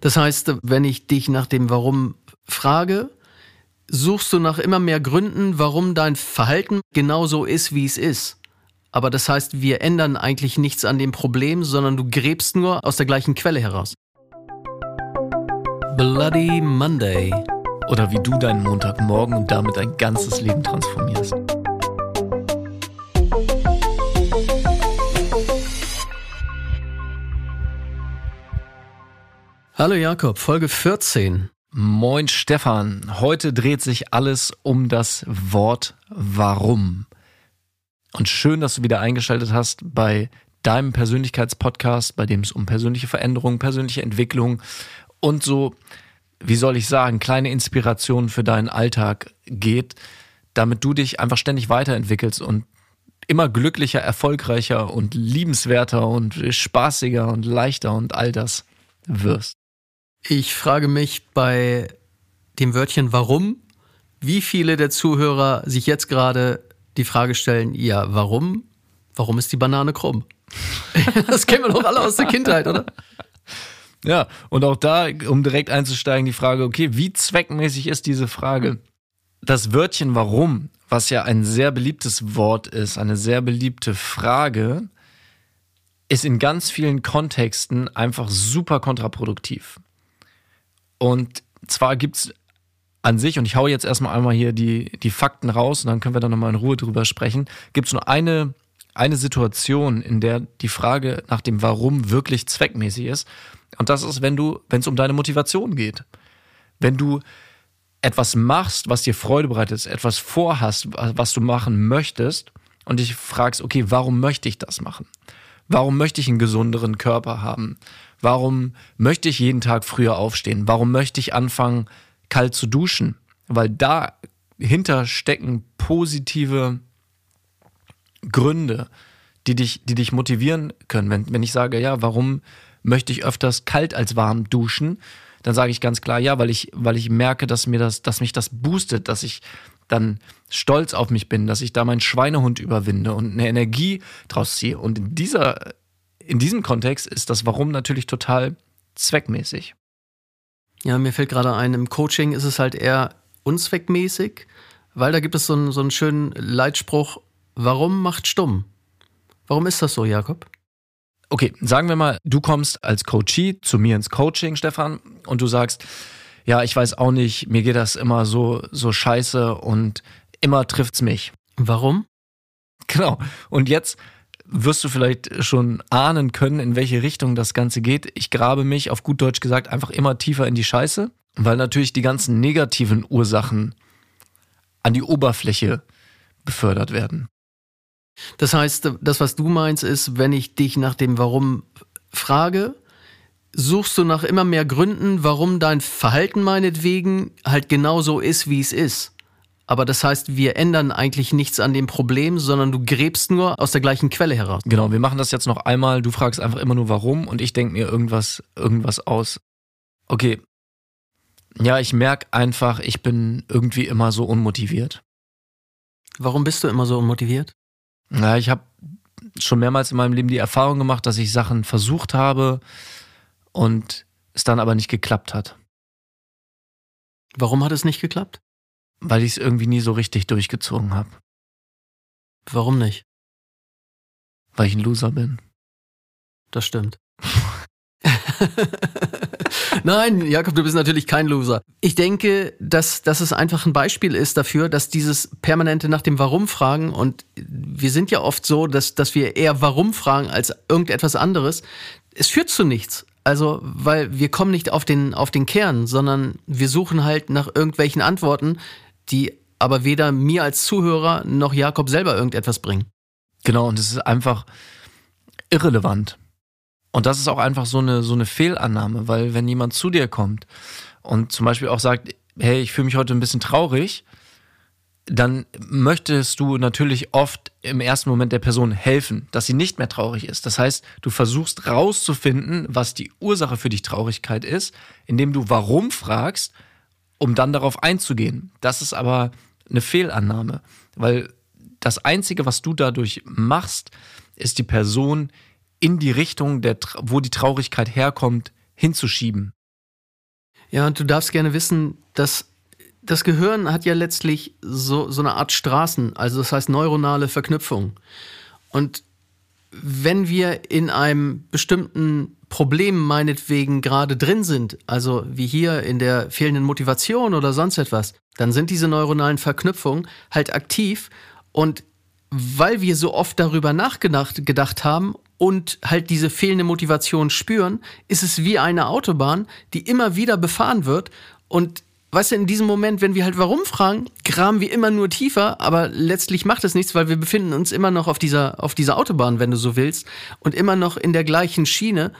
Das heißt, wenn ich dich nach dem Warum frage, suchst du nach immer mehr Gründen, warum dein Verhalten genauso ist, wie es ist. Aber das heißt, wir ändern eigentlich nichts an dem Problem, sondern du gräbst nur aus der gleichen Quelle heraus. Bloody Monday. Oder wie du deinen Montagmorgen und damit dein ganzes Leben transformierst. Hallo Jakob, Folge 14. Moin Stefan, heute dreht sich alles um das Wort Warum. Und schön, dass du wieder eingeschaltet hast bei deinem Persönlichkeitspodcast, bei dem es um persönliche Veränderung, persönliche Entwicklung und so, wie soll ich sagen, kleine Inspirationen für deinen Alltag geht, damit du dich einfach ständig weiterentwickelst und immer glücklicher, erfolgreicher und liebenswerter und spaßiger und leichter und all das wirst. Ich frage mich bei dem Wörtchen warum, wie viele der Zuhörer sich jetzt gerade die Frage stellen, ja, warum? Warum ist die Banane krumm? das kennen wir doch alle aus der Kindheit, oder? Ja, und auch da, um direkt einzusteigen, die Frage, okay, wie zweckmäßig ist diese Frage? Das Wörtchen warum, was ja ein sehr beliebtes Wort ist, eine sehr beliebte Frage, ist in ganz vielen Kontexten einfach super kontraproduktiv. Und zwar gibt es an sich, und ich haue jetzt erstmal einmal hier die, die Fakten raus und dann können wir da nochmal in Ruhe drüber sprechen, gibt es nur eine, eine Situation, in der die Frage nach dem Warum wirklich zweckmäßig ist. Und das ist, wenn du, wenn es um deine Motivation geht. Wenn du etwas machst, was dir Freude bereitet, etwas vorhast, was du machen möchtest, und dich fragst, okay, warum möchte ich das machen? Warum möchte ich einen gesunderen Körper haben? Warum möchte ich jeden Tag früher aufstehen? Warum möchte ich anfangen, kalt zu duschen? Weil dahinter stecken positive Gründe, die dich, die dich motivieren können. Wenn, wenn ich sage, ja, warum möchte ich öfters kalt als warm duschen, dann sage ich ganz klar, ja, weil ich, weil ich merke, dass mir das, dass mich das boostet, dass ich dann stolz auf mich bin, dass ich da meinen Schweinehund überwinde und eine Energie draus ziehe. Und in dieser in diesem Kontext ist das Warum natürlich total zweckmäßig. Ja, mir fällt gerade ein, im Coaching ist es halt eher unzweckmäßig, weil da gibt es so einen, so einen schönen Leitspruch, warum macht stumm? Warum ist das so, Jakob? Okay, sagen wir mal, du kommst als Coachie zu mir ins Coaching, Stefan, und du sagst, ja, ich weiß auch nicht, mir geht das immer so, so scheiße und immer trifft's mich. Warum? Genau. Und jetzt wirst du vielleicht schon ahnen können, in welche Richtung das Ganze geht. Ich grabe mich, auf gut Deutsch gesagt, einfach immer tiefer in die Scheiße, weil natürlich die ganzen negativen Ursachen an die Oberfläche befördert werden. Das heißt, das, was du meinst, ist, wenn ich dich nach dem Warum frage, suchst du nach immer mehr Gründen, warum dein Verhalten meinetwegen halt genauso ist, wie es ist. Aber das heißt, wir ändern eigentlich nichts an dem Problem, sondern du gräbst nur aus der gleichen Quelle heraus. Genau, wir machen das jetzt noch einmal. Du fragst einfach immer nur warum und ich denke mir irgendwas, irgendwas aus. Okay. Ja, ich merke einfach, ich bin irgendwie immer so unmotiviert. Warum bist du immer so unmotiviert? Ja, ich habe schon mehrmals in meinem Leben die Erfahrung gemacht, dass ich Sachen versucht habe und es dann aber nicht geklappt hat. Warum hat es nicht geklappt? Weil ich es irgendwie nie so richtig durchgezogen habe. Warum nicht? Weil ich ein Loser bin. Das stimmt. Nein, Jakob, du bist natürlich kein Loser. Ich denke, dass, dass es einfach ein Beispiel ist dafür, dass dieses permanente nach dem Warum fragen und wir sind ja oft so, dass, dass wir eher Warum fragen als irgendetwas anderes. Es führt zu nichts. Also, weil wir kommen nicht auf den, auf den Kern, sondern wir suchen halt nach irgendwelchen Antworten, die aber weder mir als Zuhörer noch Jakob selber irgendetwas bringen. Genau, und es ist einfach irrelevant. Und das ist auch einfach so eine, so eine Fehlannahme, weil wenn jemand zu dir kommt und zum Beispiel auch sagt, hey, ich fühle mich heute ein bisschen traurig, dann möchtest du natürlich oft im ersten Moment der Person helfen, dass sie nicht mehr traurig ist. Das heißt, du versuchst rauszufinden, was die Ursache für die Traurigkeit ist, indem du warum fragst um dann darauf einzugehen. Das ist aber eine Fehlannahme, weil das Einzige, was du dadurch machst, ist die Person in die Richtung, der, wo die Traurigkeit herkommt, hinzuschieben. Ja, und du darfst gerne wissen, dass das Gehirn hat ja letztlich so, so eine Art Straßen, also das heißt neuronale Verknüpfung. Und wenn wir in einem bestimmten Problem meinetwegen gerade drin sind, also wie hier in der fehlenden Motivation oder sonst etwas, dann sind diese neuronalen Verknüpfungen halt aktiv und weil wir so oft darüber nachgedacht gedacht haben und halt diese fehlende Motivation spüren, ist es wie eine Autobahn, die immer wieder befahren wird und weißt du, in diesem Moment, wenn wir halt warum fragen, graben wir immer nur tiefer, aber letztlich macht es nichts, weil wir befinden uns immer noch auf dieser, auf dieser Autobahn, wenn du so willst, und immer noch in der gleichen Schiene.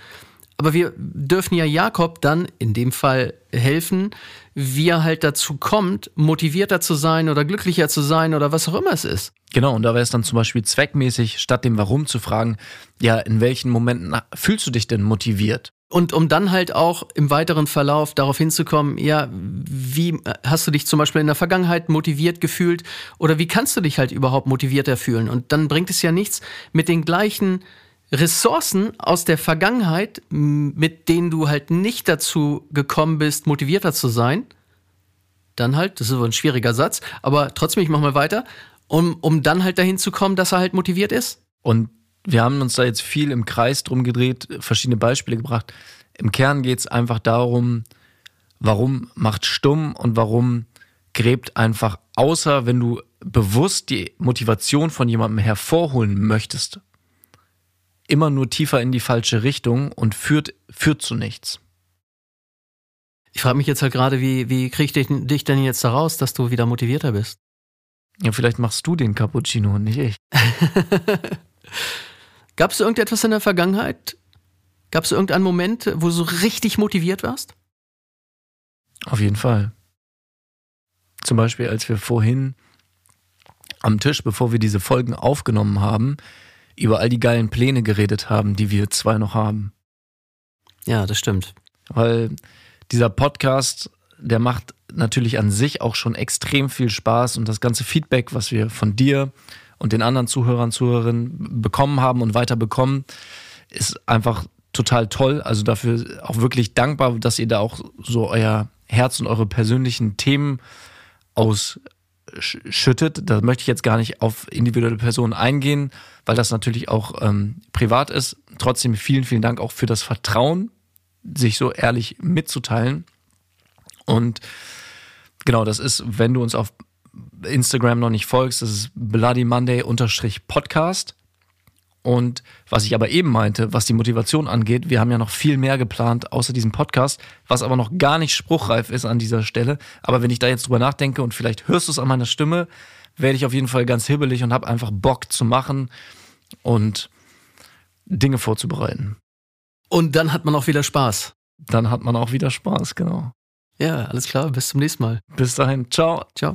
Aber wir dürfen ja Jakob dann in dem Fall helfen, wie er halt dazu kommt, motivierter zu sein oder glücklicher zu sein oder was auch immer es ist. Genau, und da wäre es dann zum Beispiel zweckmäßig, statt dem Warum zu fragen, ja, in welchen Momenten fühlst du dich denn motiviert? Und um dann halt auch im weiteren Verlauf darauf hinzukommen, ja, wie hast du dich zum Beispiel in der Vergangenheit motiviert gefühlt oder wie kannst du dich halt überhaupt motivierter fühlen? Und dann bringt es ja nichts, mit den gleichen Ressourcen aus der Vergangenheit, mit denen du halt nicht dazu gekommen bist, motivierter zu sein, dann halt, das ist ein schwieriger Satz, aber trotzdem, ich mach mal weiter, um, um dann halt dahin zu kommen, dass er halt motiviert ist. Und wir haben uns da jetzt viel im Kreis drum gedreht, verschiedene Beispiele gebracht. Im Kern geht es einfach darum, warum macht stumm und warum gräbt einfach, außer wenn du bewusst die Motivation von jemandem hervorholen möchtest, immer nur tiefer in die falsche Richtung und führt, führt zu nichts. Ich frage mich jetzt halt gerade, wie, wie kriege ich dich denn jetzt da raus, dass du wieder motivierter bist? Ja, vielleicht machst du den Cappuccino und nicht ich. Gab es irgendetwas in der Vergangenheit? Gab es irgendeinen Moment, wo du so richtig motiviert warst? Auf jeden Fall. Zum Beispiel, als wir vorhin am Tisch, bevor wir diese Folgen aufgenommen haben, über all die geilen Pläne geredet haben, die wir zwei noch haben. Ja, das stimmt. Weil dieser Podcast, der macht natürlich an sich auch schon extrem viel Spaß und das ganze Feedback, was wir von dir und den anderen Zuhörern, Zuhörerinnen bekommen haben und weiter bekommen, ist einfach total toll. Also dafür auch wirklich dankbar, dass ihr da auch so euer Herz und eure persönlichen Themen ausschüttet. Da möchte ich jetzt gar nicht auf individuelle Personen eingehen, weil das natürlich auch ähm, privat ist. Trotzdem vielen, vielen Dank auch für das Vertrauen, sich so ehrlich mitzuteilen. Und genau, das ist, wenn du uns auf Instagram noch nicht folgst, das ist Bloody Monday Podcast. Und was ich aber eben meinte, was die Motivation angeht, wir haben ja noch viel mehr geplant außer diesem Podcast, was aber noch gar nicht spruchreif ist an dieser Stelle. Aber wenn ich da jetzt drüber nachdenke und vielleicht hörst du es an meiner Stimme, werde ich auf jeden Fall ganz hibbelig und habe einfach Bock zu machen und Dinge vorzubereiten. Und dann hat man auch wieder Spaß. Dann hat man auch wieder Spaß, genau. Ja, alles klar. Bis zum nächsten Mal. Bis dahin. Ciao. Ciao.